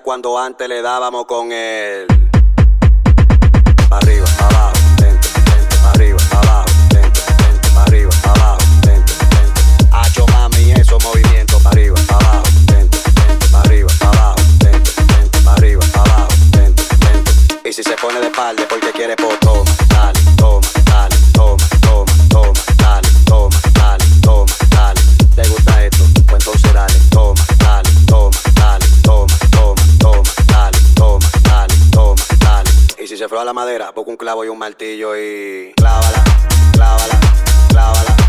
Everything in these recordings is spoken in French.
cuando antes le dábamos con él. afloja la madera, busca un clavo y un martillo y clávala, clávala, clávala.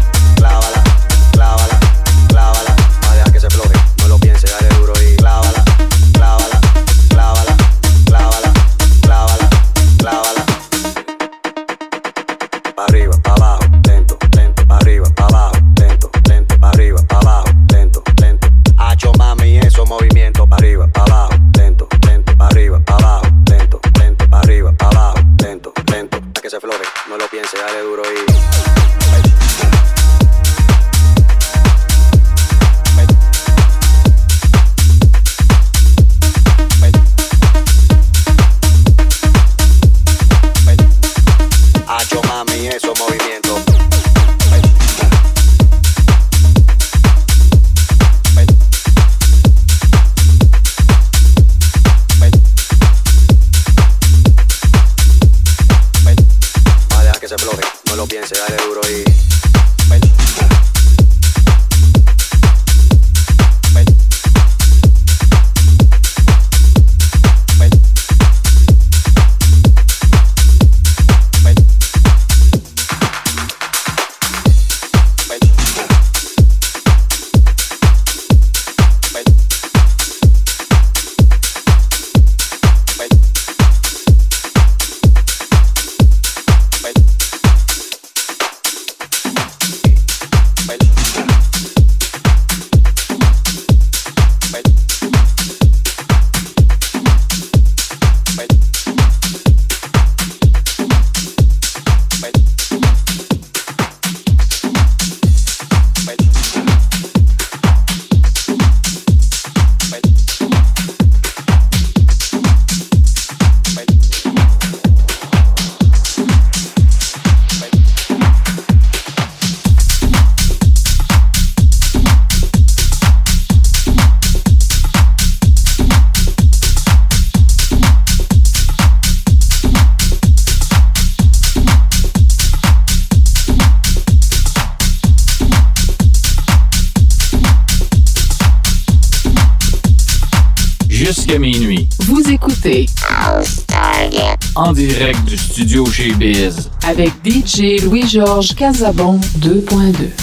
Avec DJ Louis-Georges Casabon 2.2.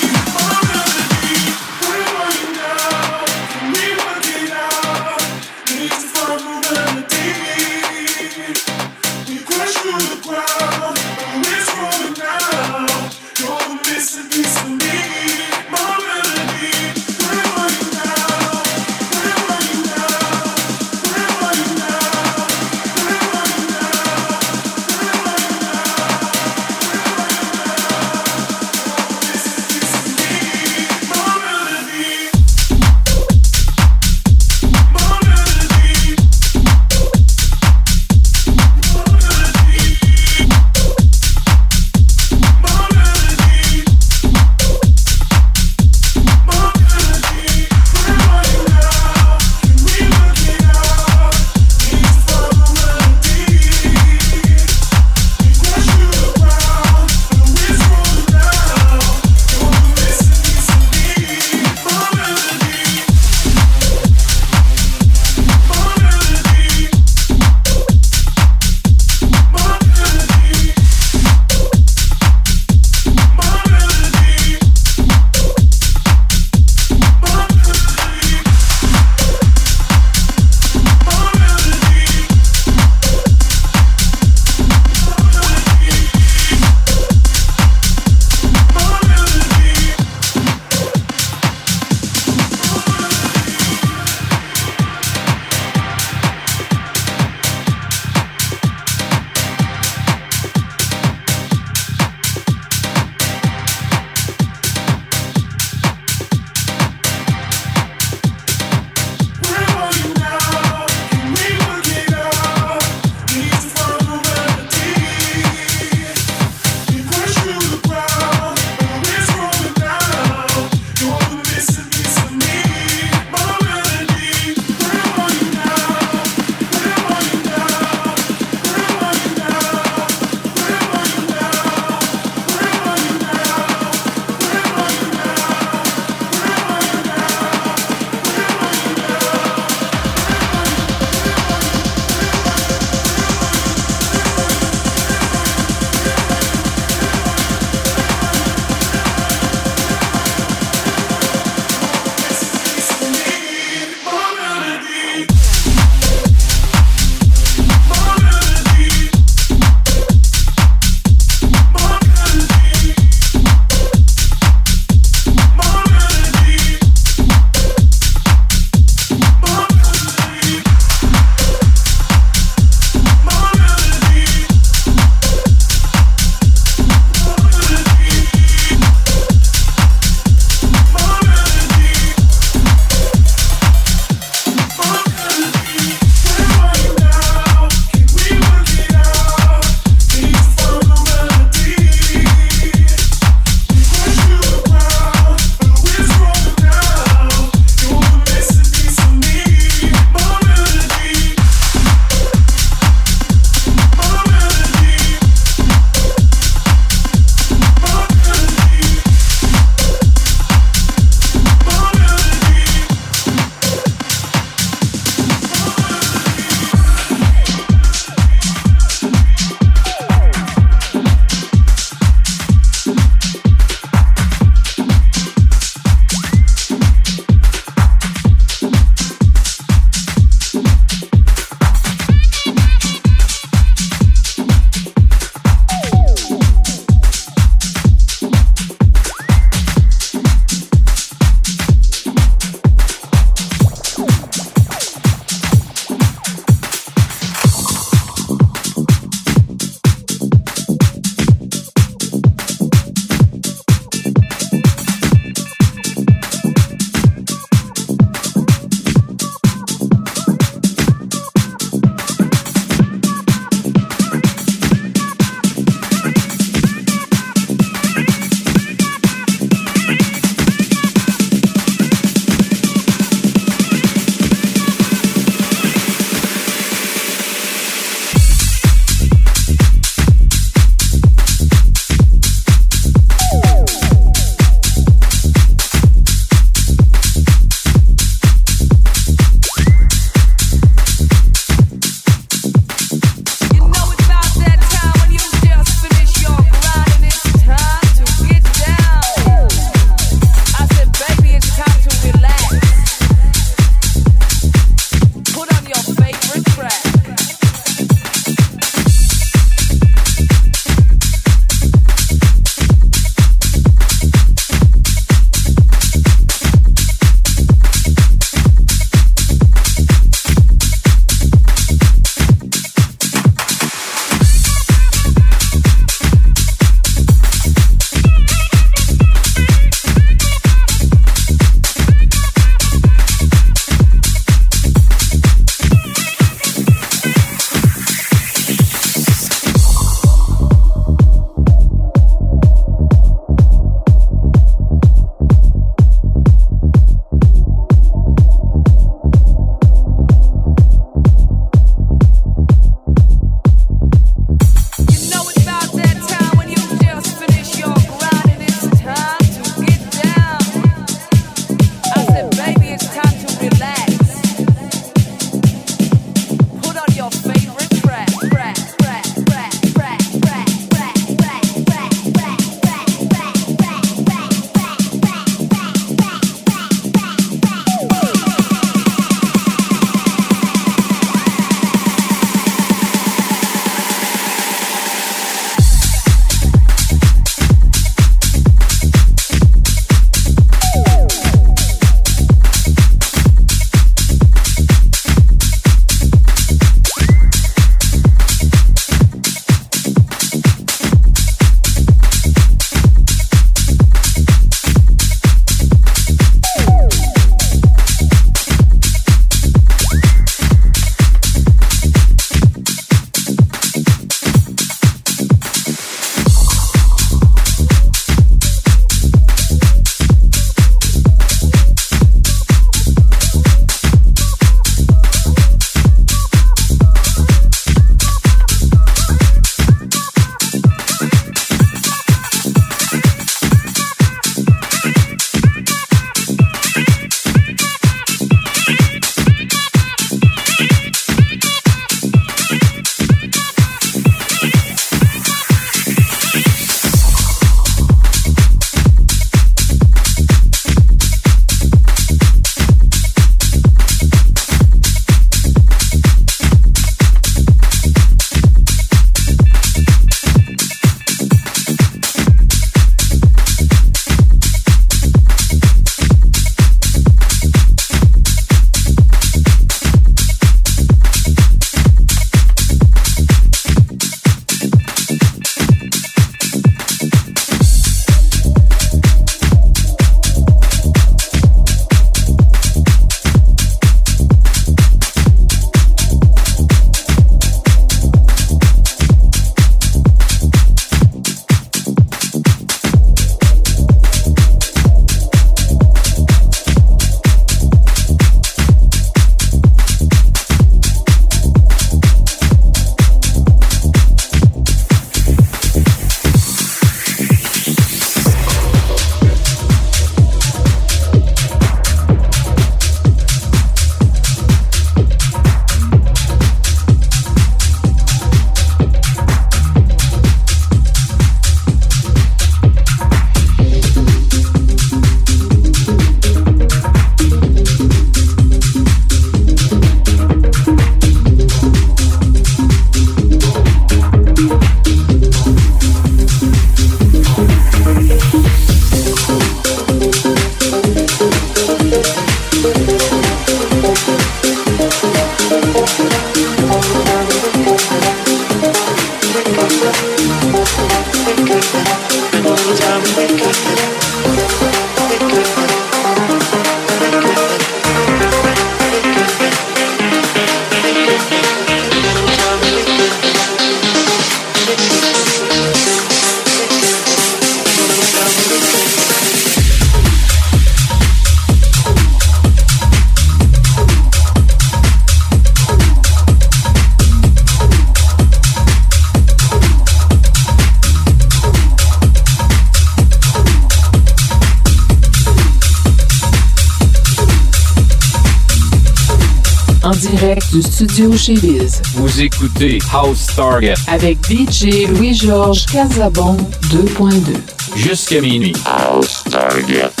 du studio chez Biz. Vous écoutez House Target avec DJ Louis-Georges Casabon 2.2. Jusqu'à minuit. House Target.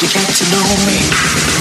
You get to know me?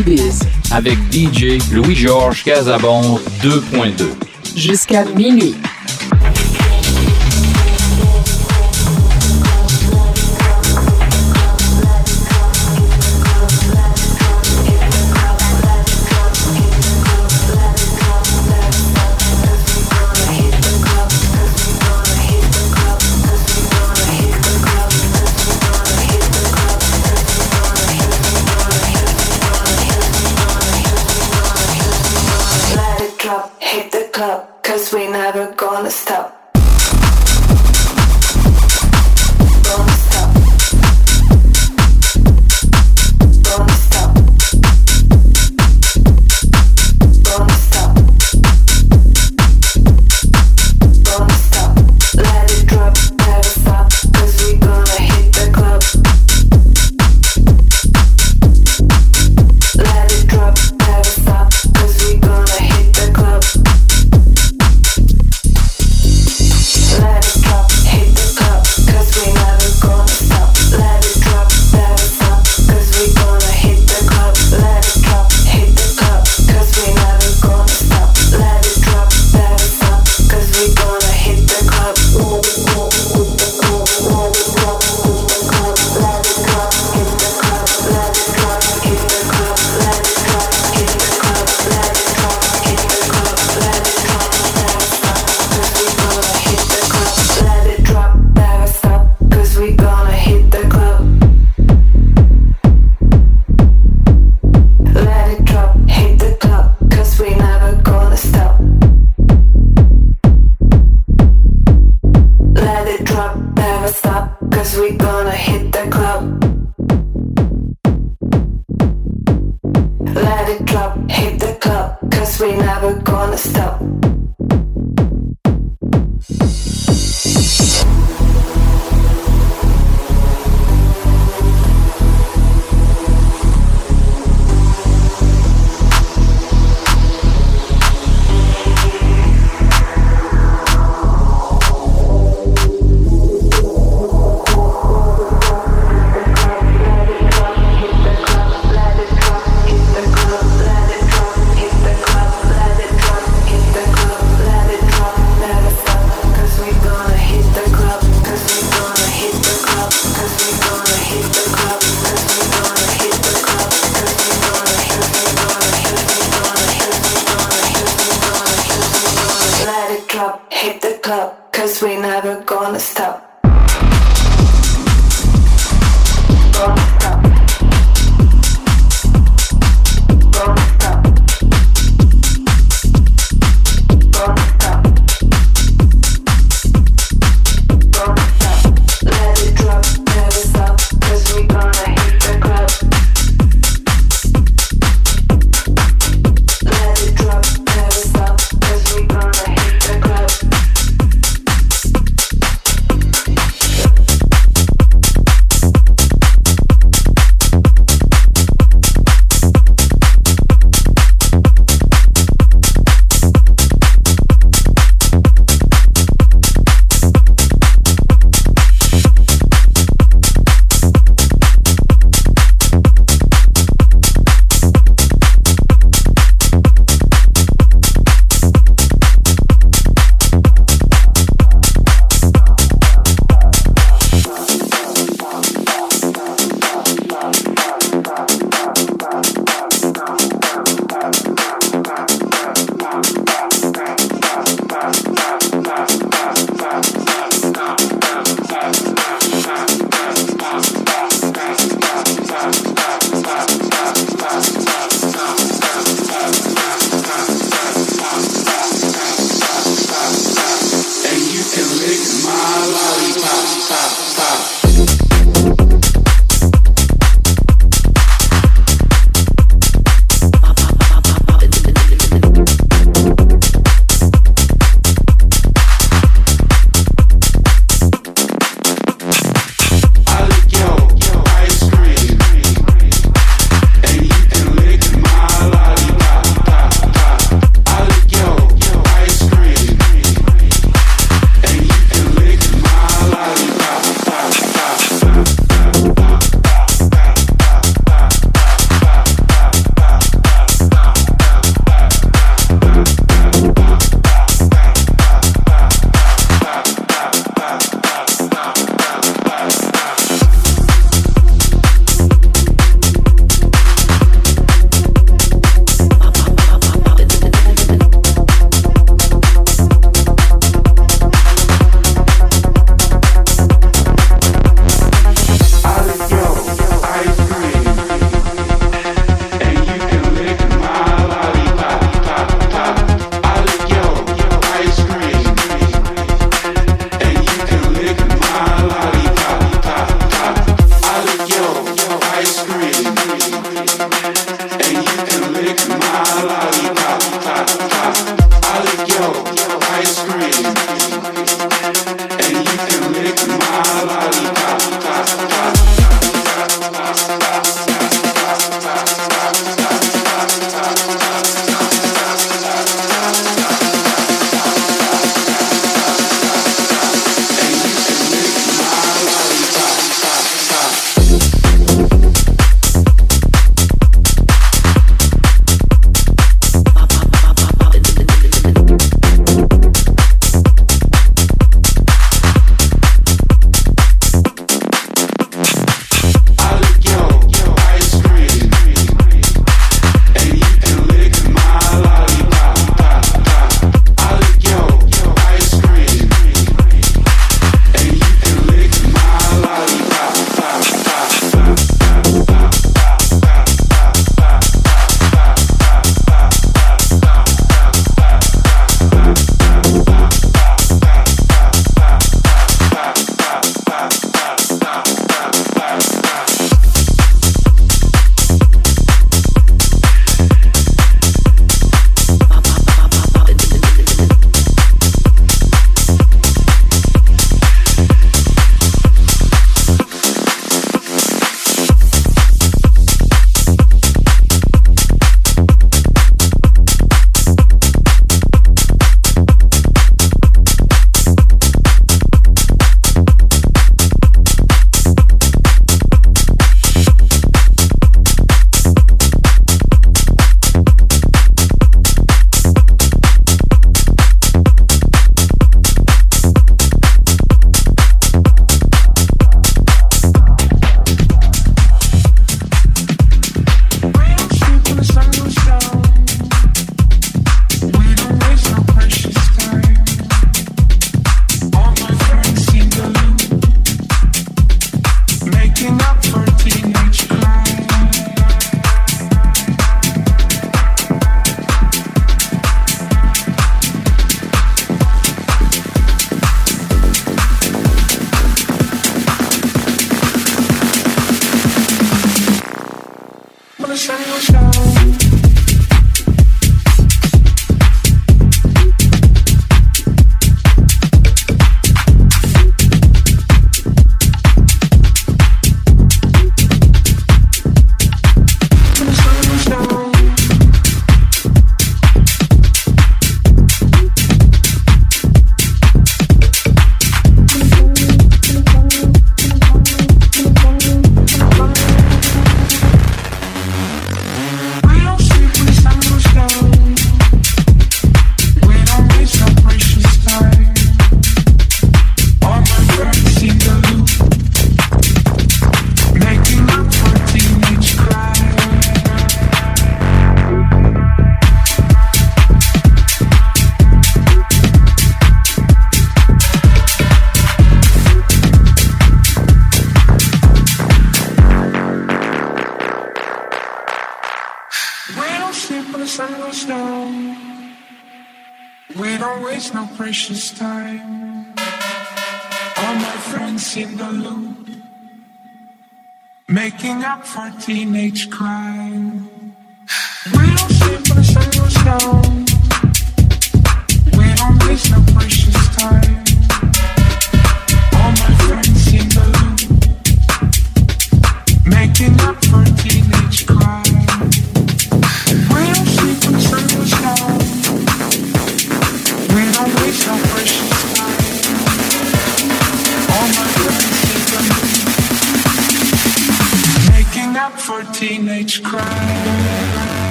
Biz. avec DJ Louis-Georges Casabon 2.2. Jusqu'à minuit.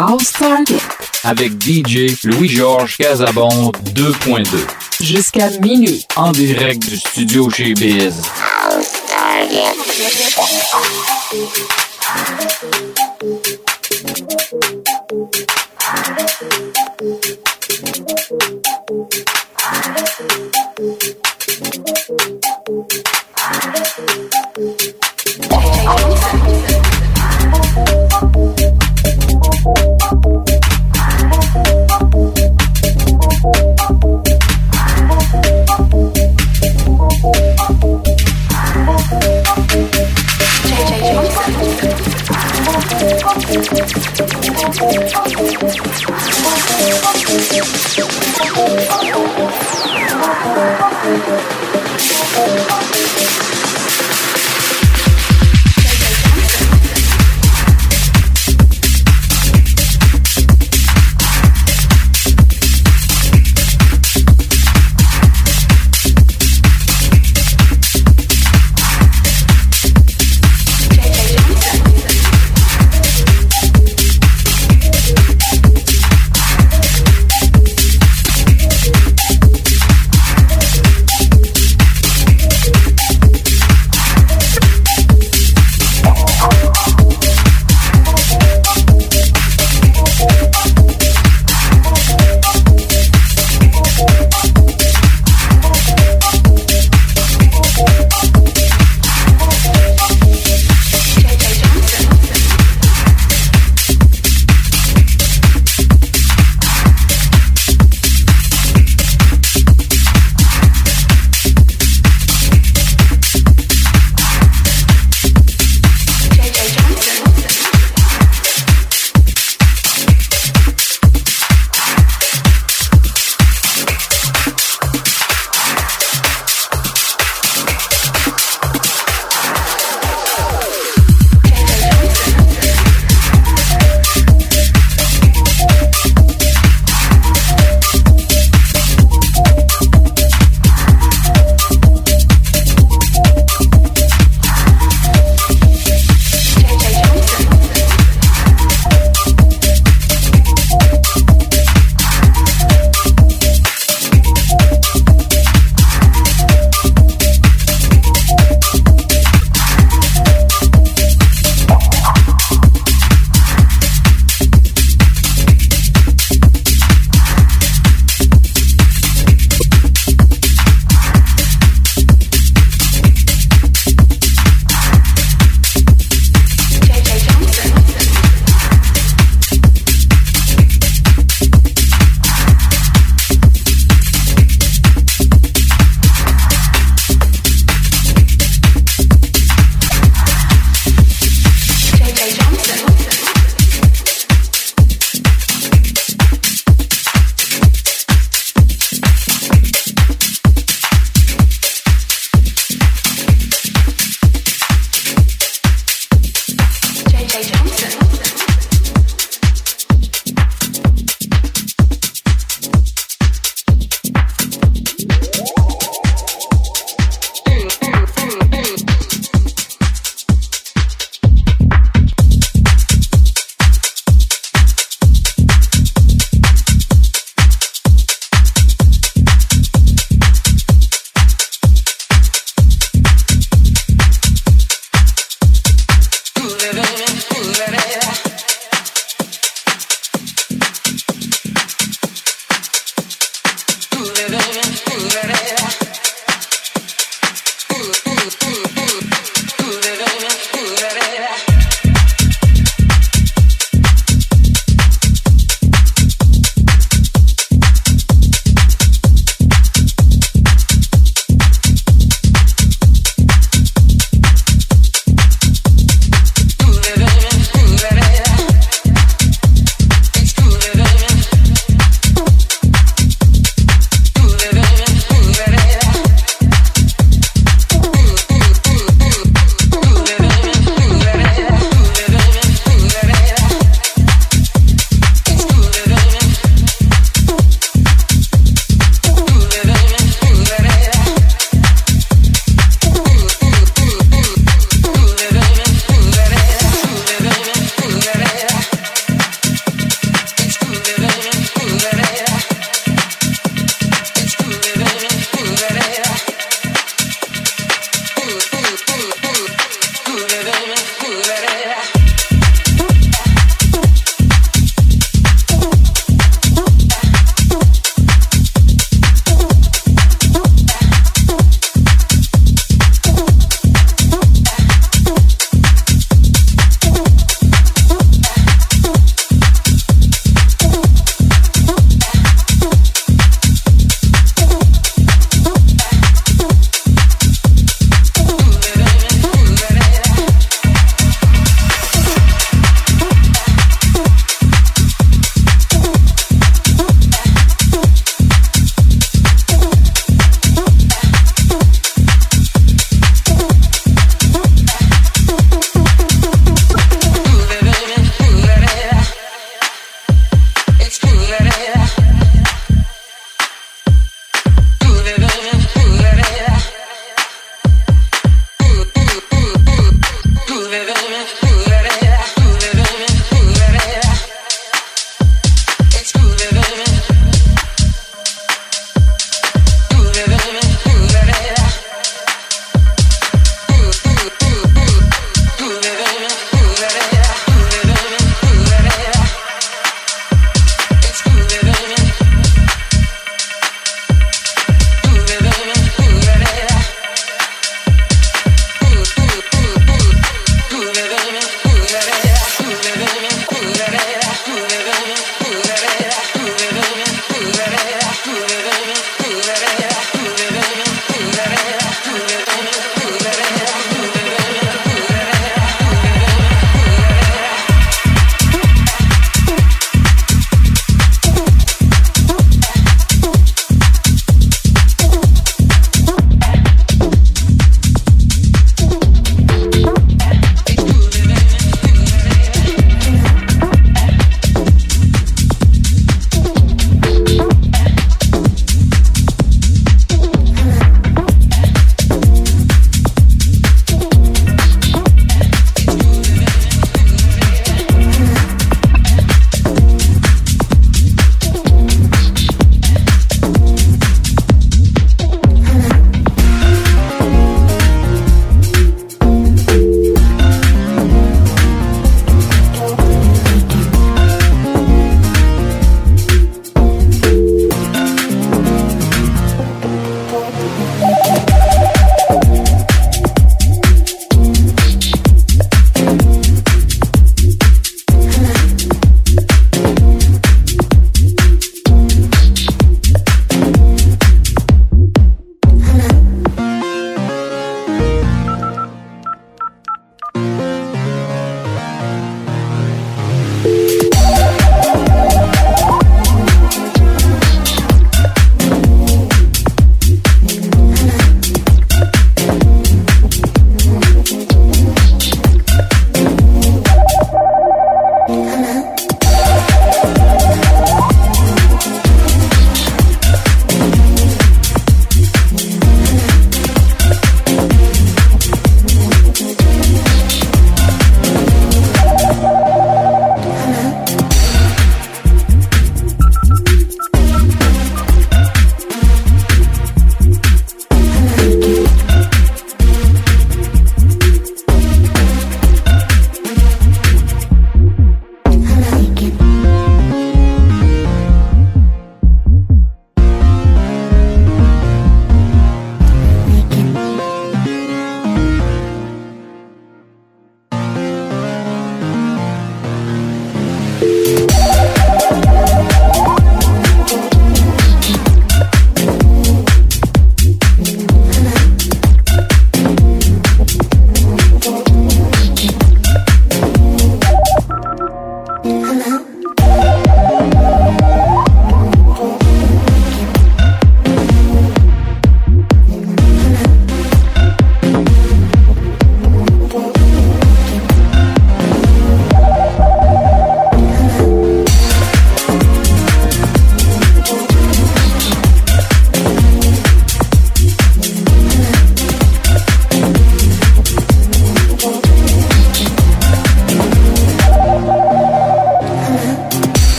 House Target avec DJ Louis-Georges Casabon 2.2. jusqu'à minuit. En direct du studio chez Biz.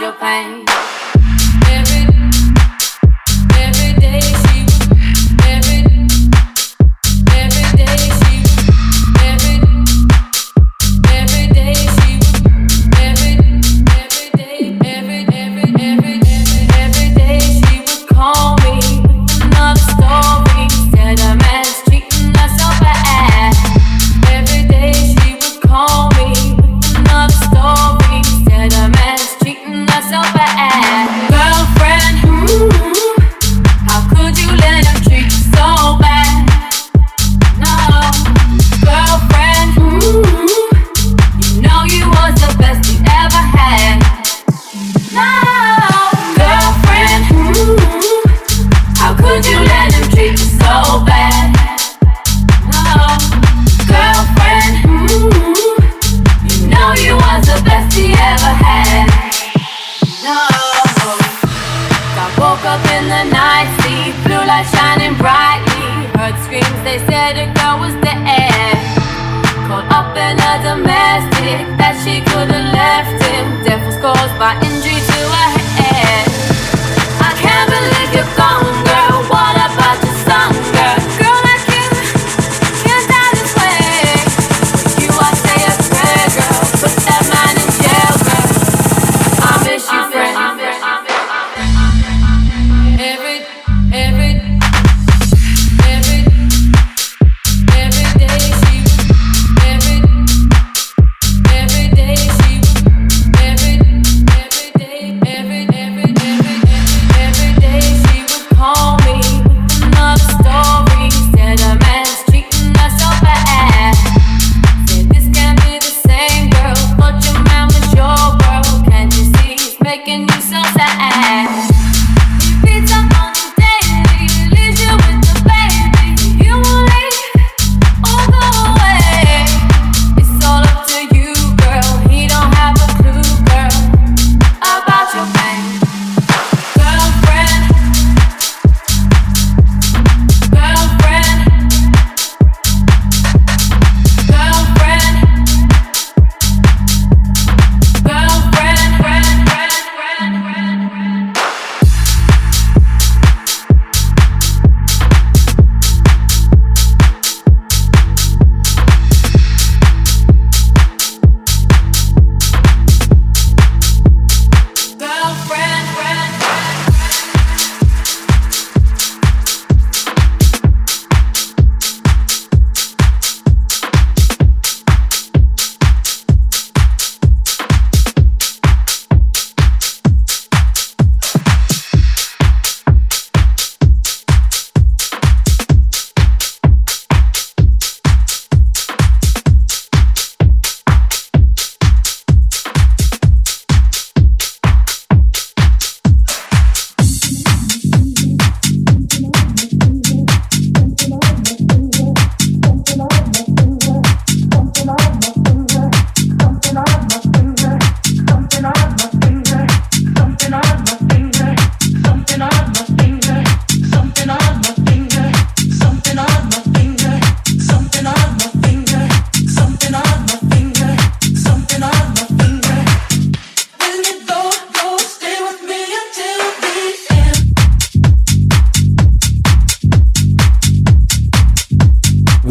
your pain.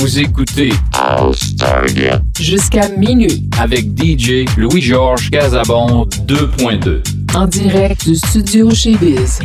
Vous écoutez jusqu'à minuit avec DJ Louis-Georges Casabon 2.2 en direct du studio chez Biz.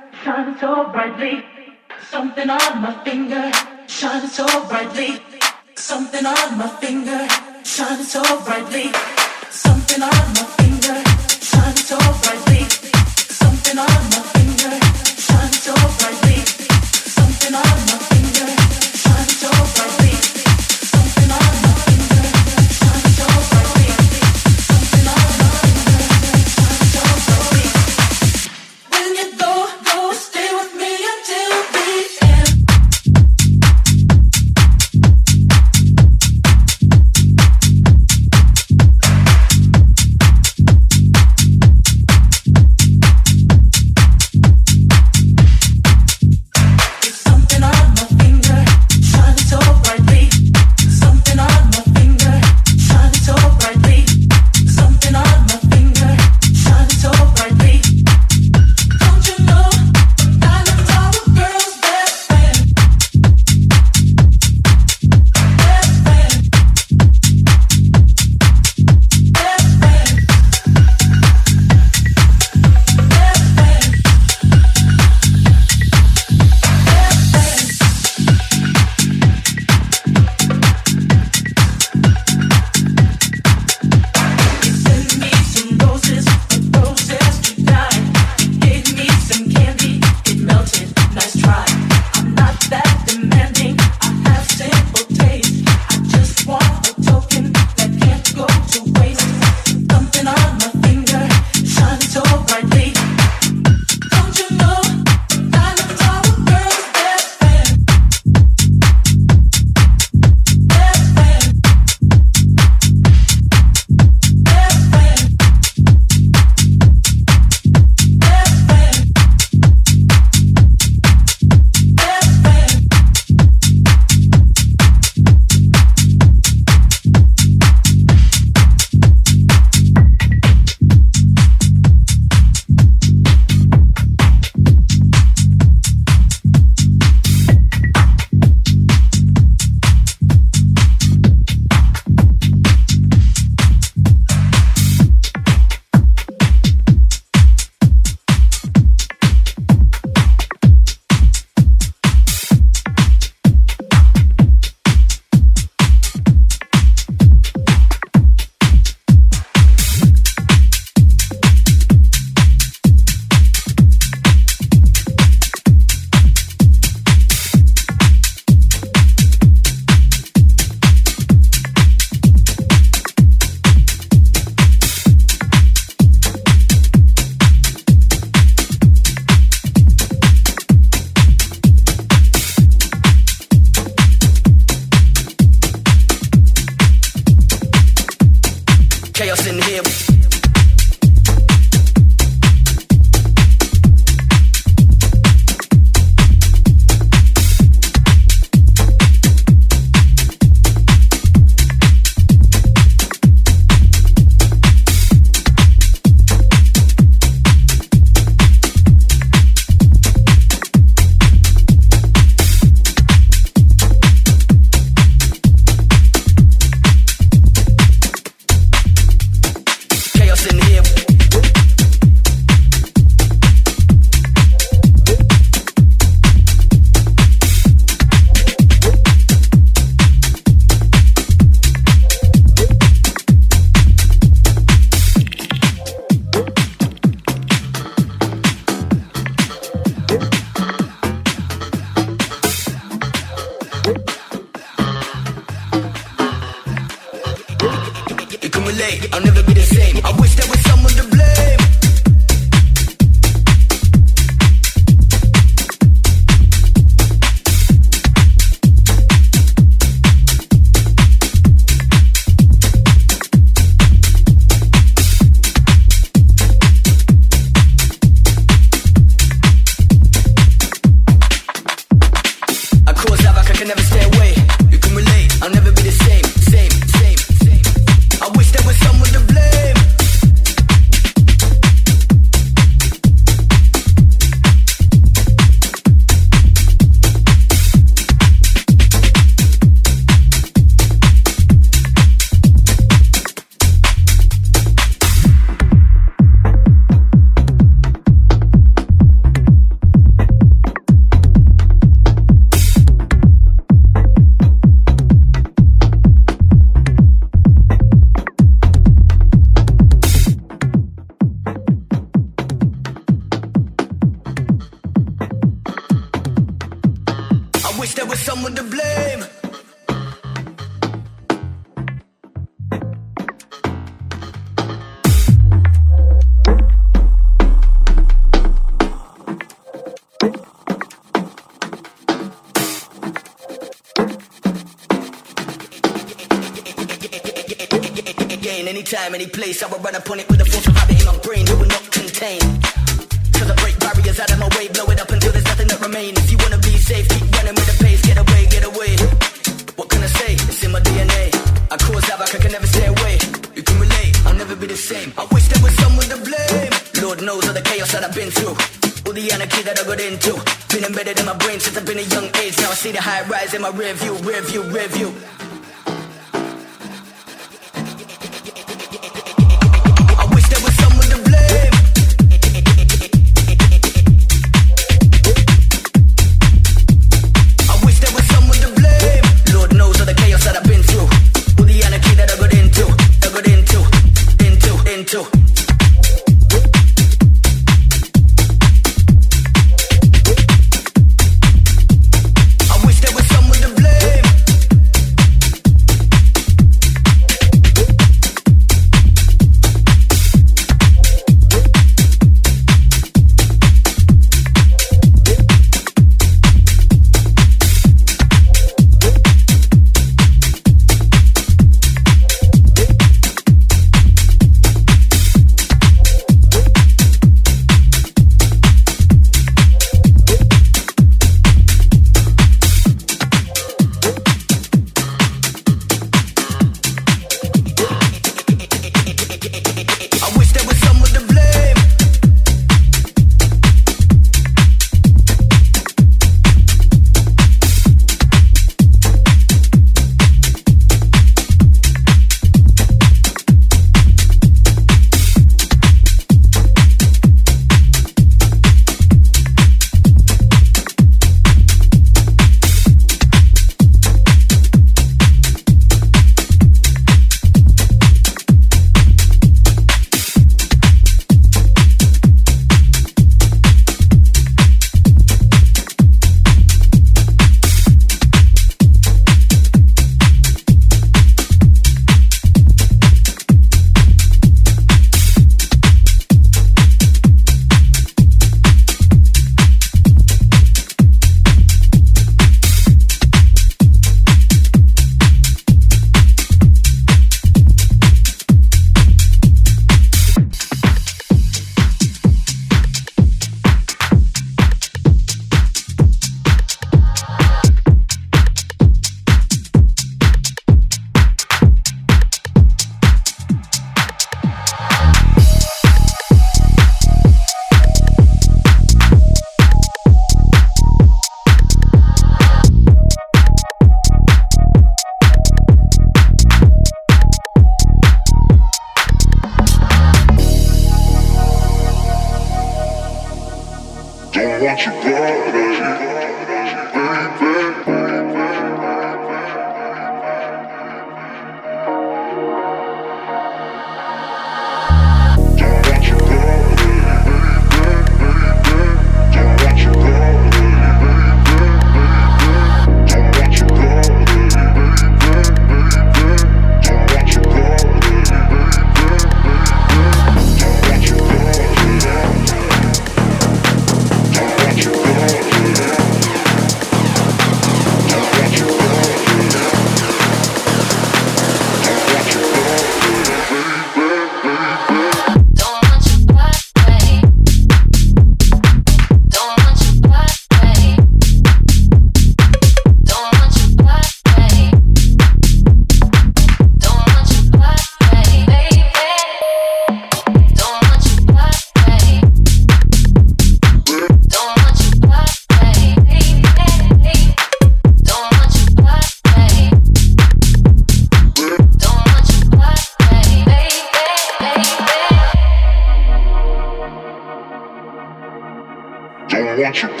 want you back,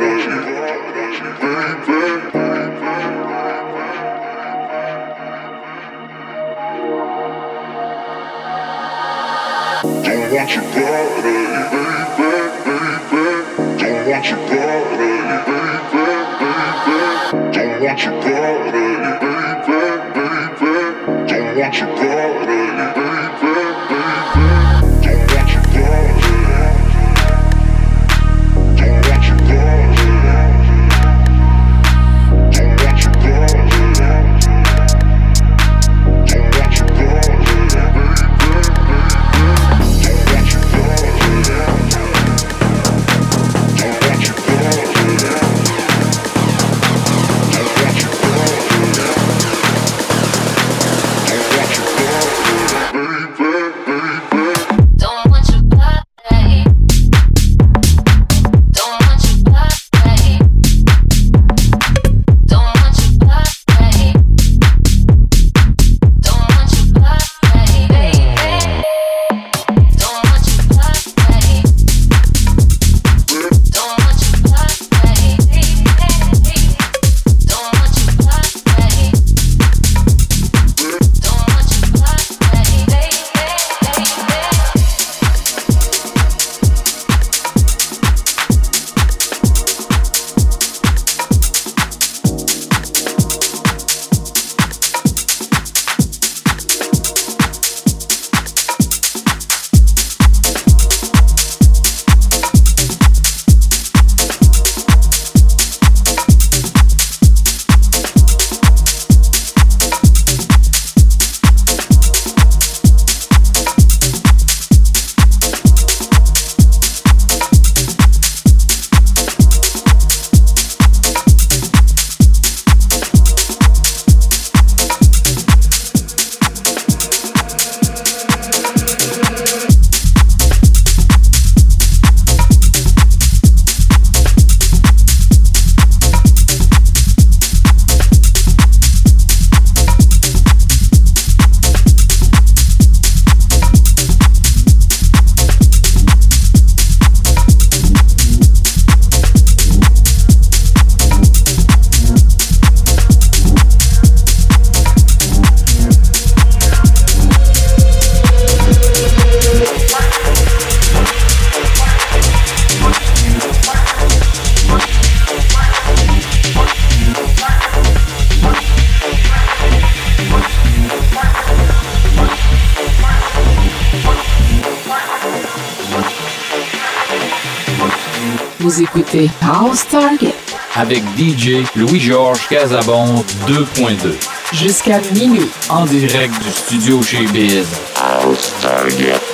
baby. Don't want your body, baby, baby, Don't want your body, baby, baby, Don't want your body, baby, baby, Don't want your body. Target avec DJ Louis-Georges Casabon 2.2. jusqu'à minuit. En direct du studio chez Biz. House Target.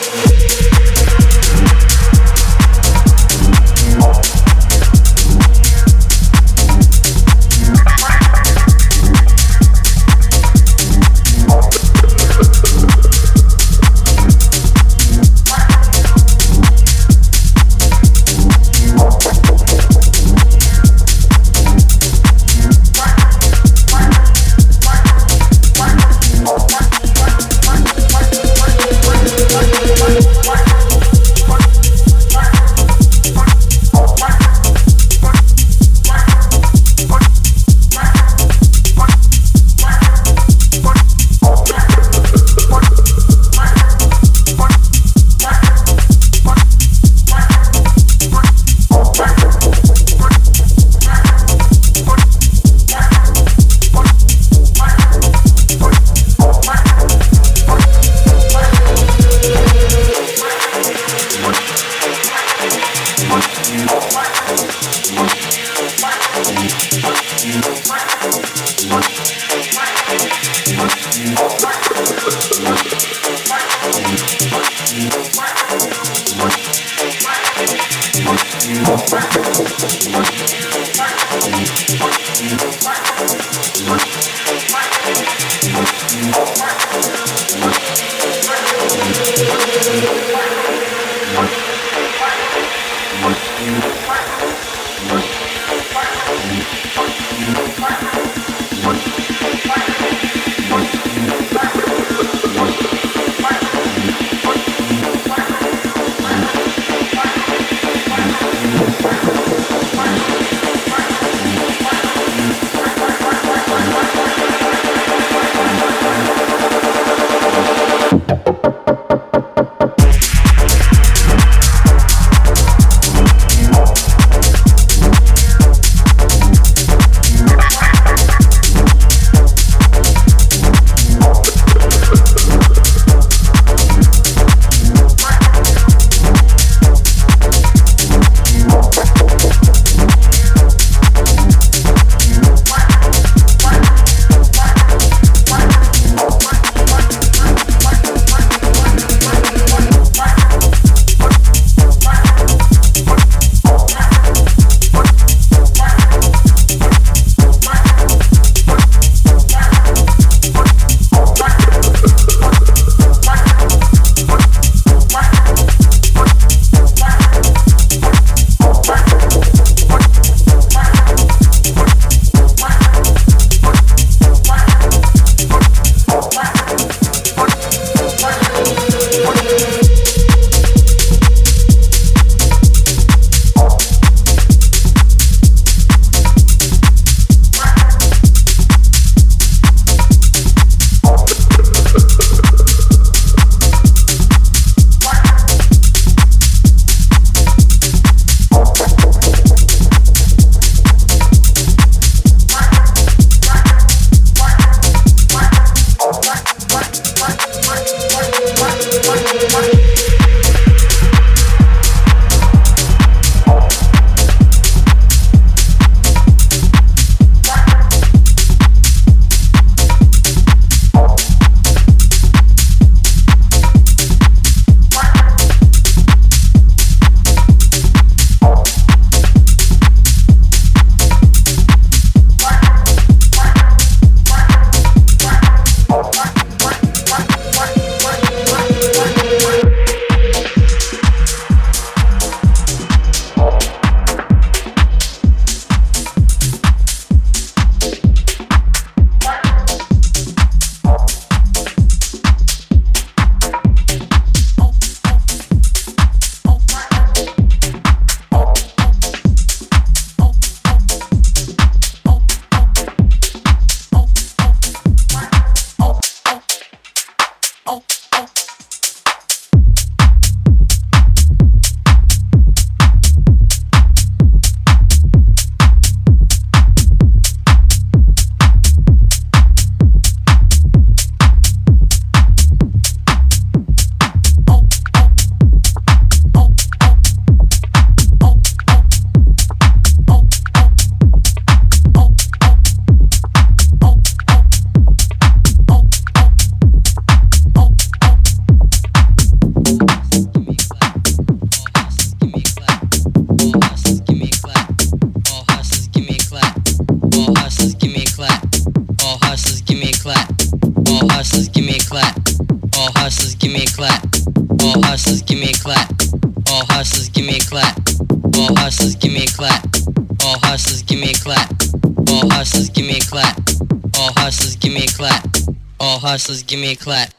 hustlers, give me a clap.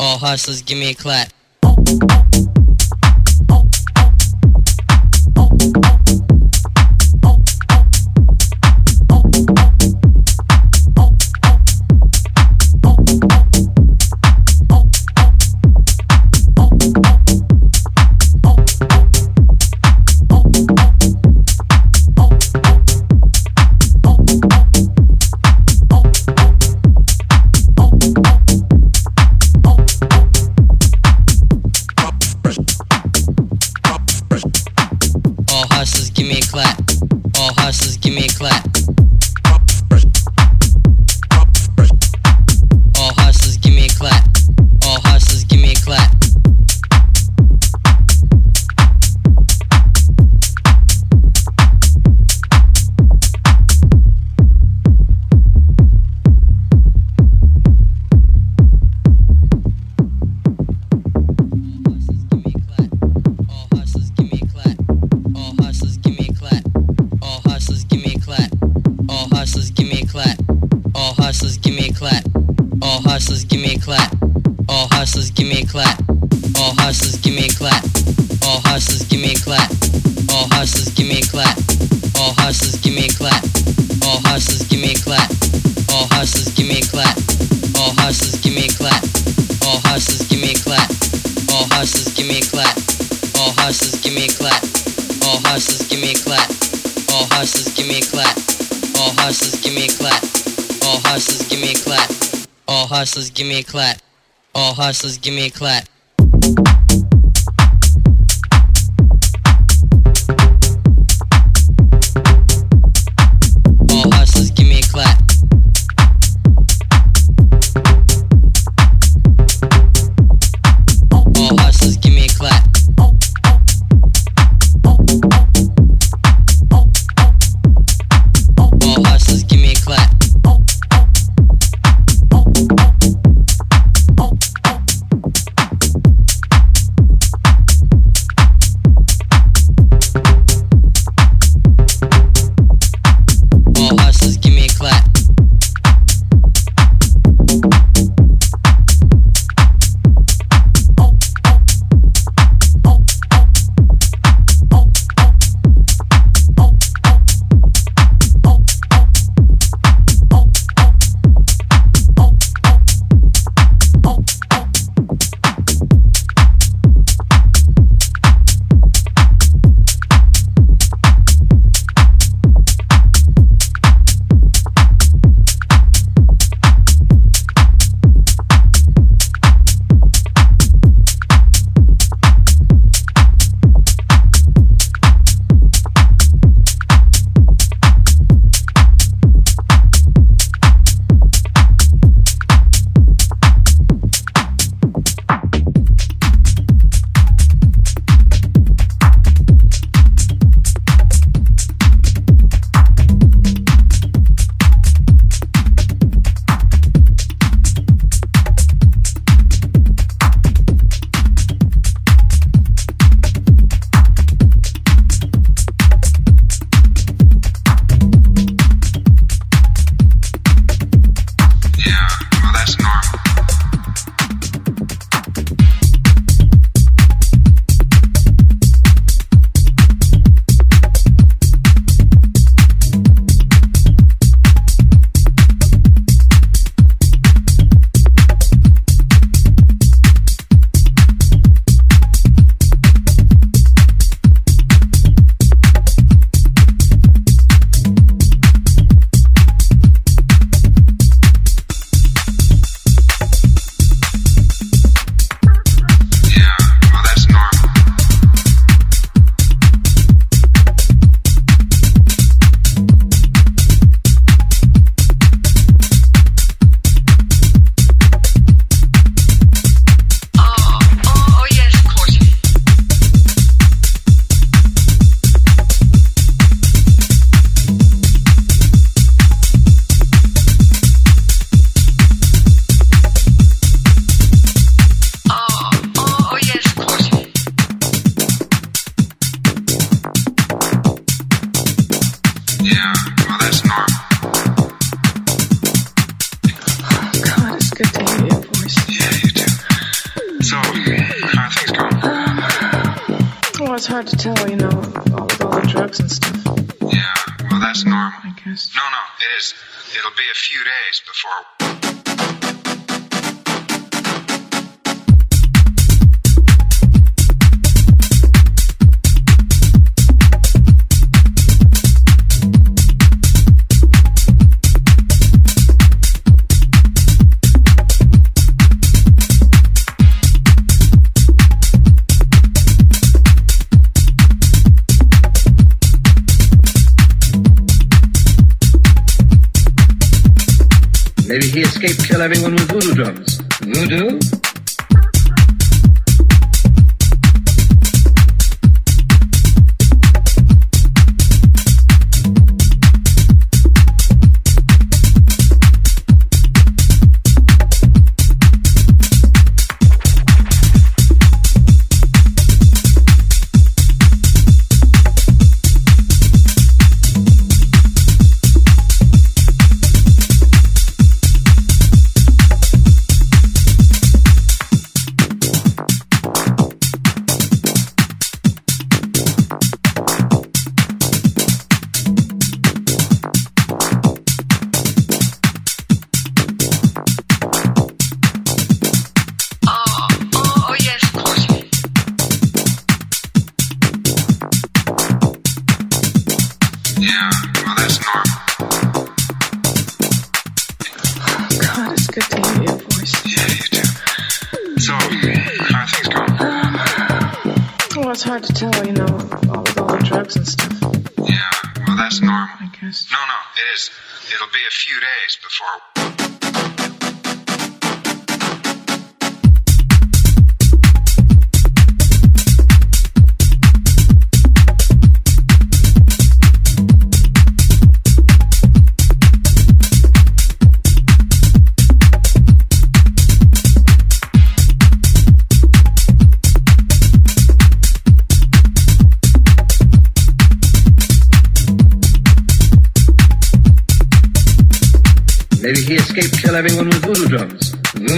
All hustlers, give me a clap. hustlers, give me a clap. All hustlers, give me a clap.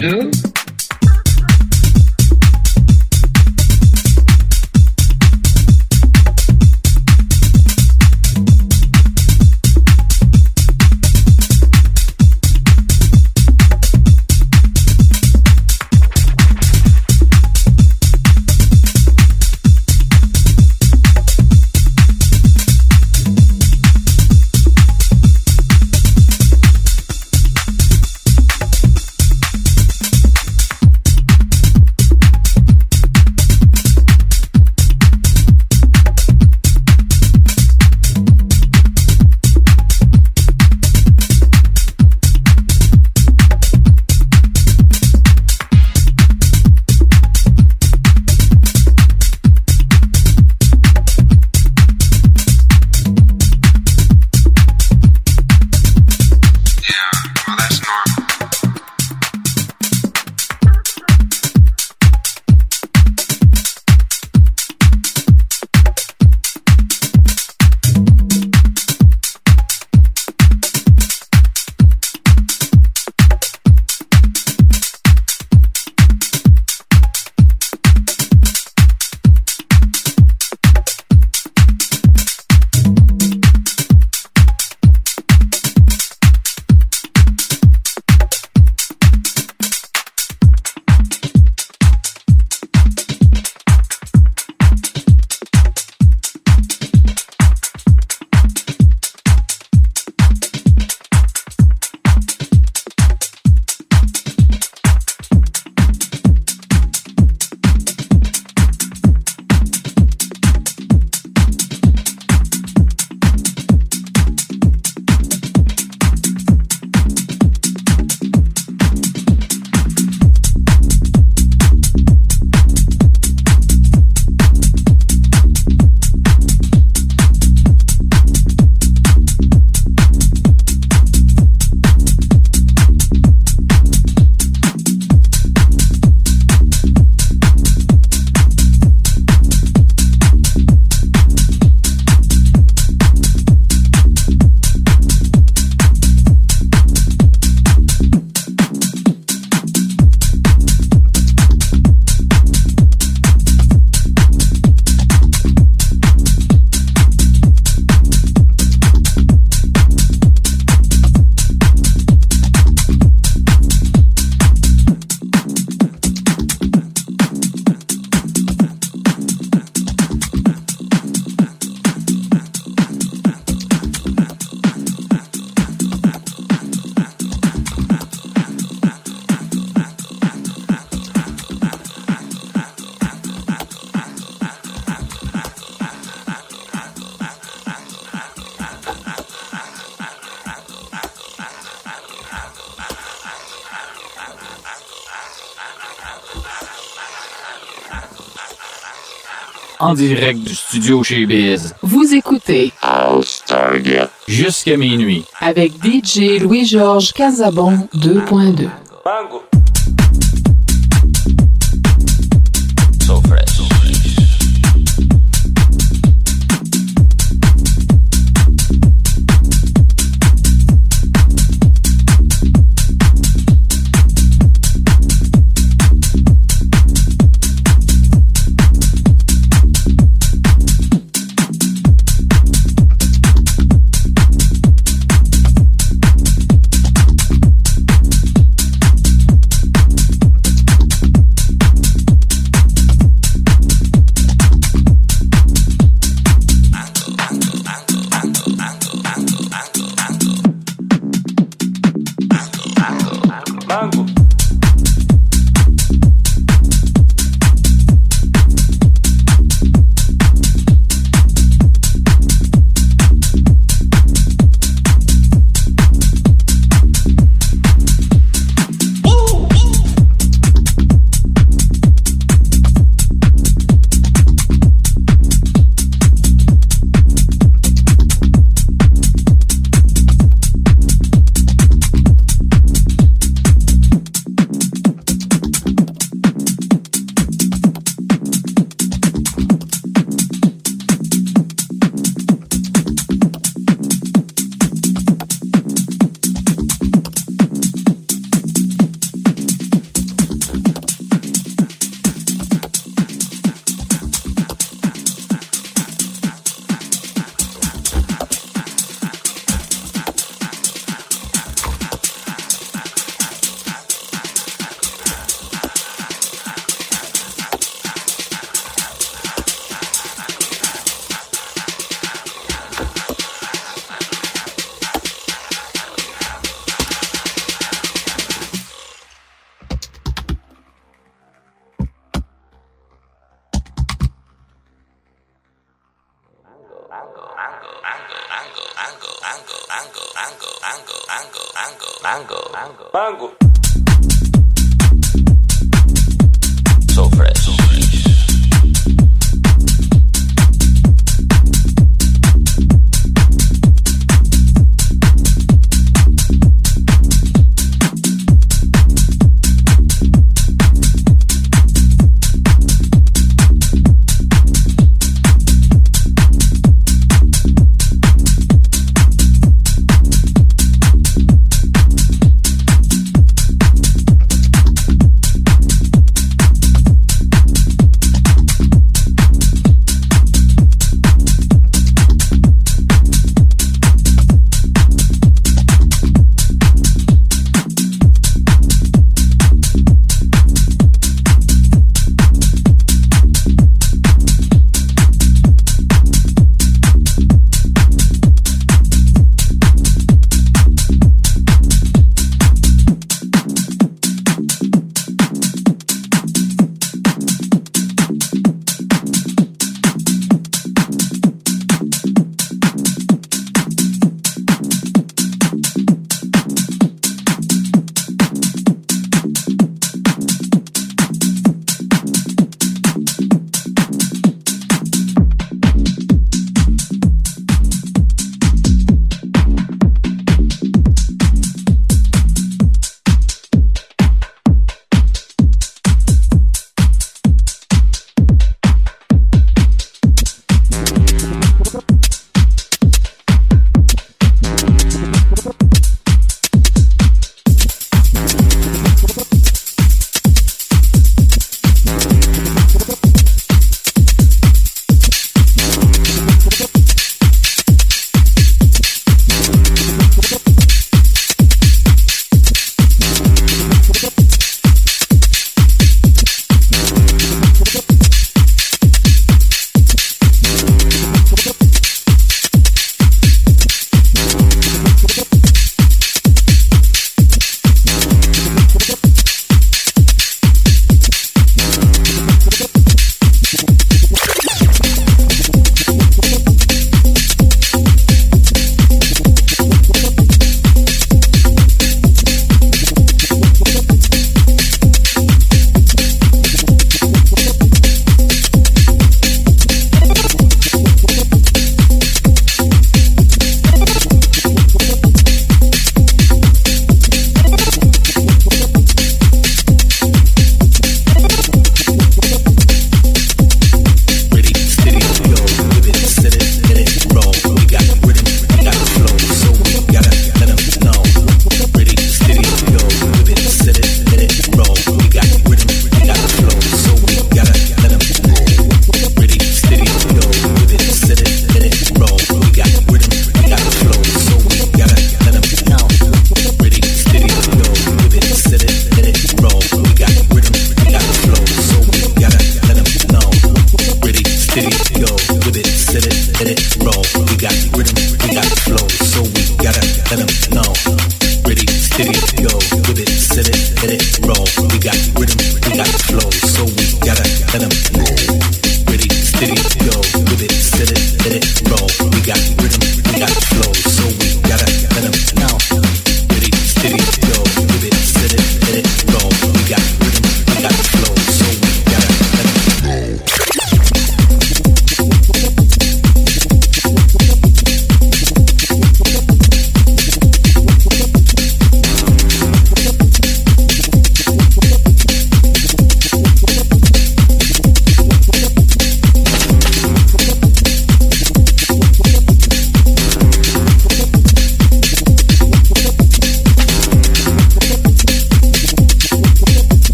do? En direct du studio chez Biz. Vous écoutez Jusqu'à minuit. avec DJ Louis-Georges Casabon 2.2.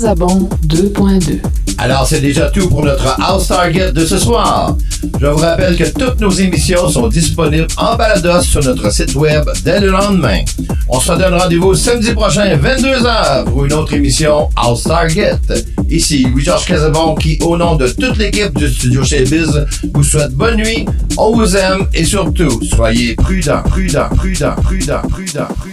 Louis-Georges Casabon 2.2. Alors, c'est déjà tout pour notre House Target de ce soir. Je vous rappelle que toutes nos émissions sont disponibles en balados sur notre site web dès le lendemain. On se donne rendez-vous samedi prochain, 22h, pour une autre émission House Target. Ici, Louis-Georges Casabon, qui, au nom de toute l'équipe du studio chez Biz, vous souhaite bonne nuit, on vous aime et surtout, soyez prudents, prudents, prudents, prudents, prudents, prudents.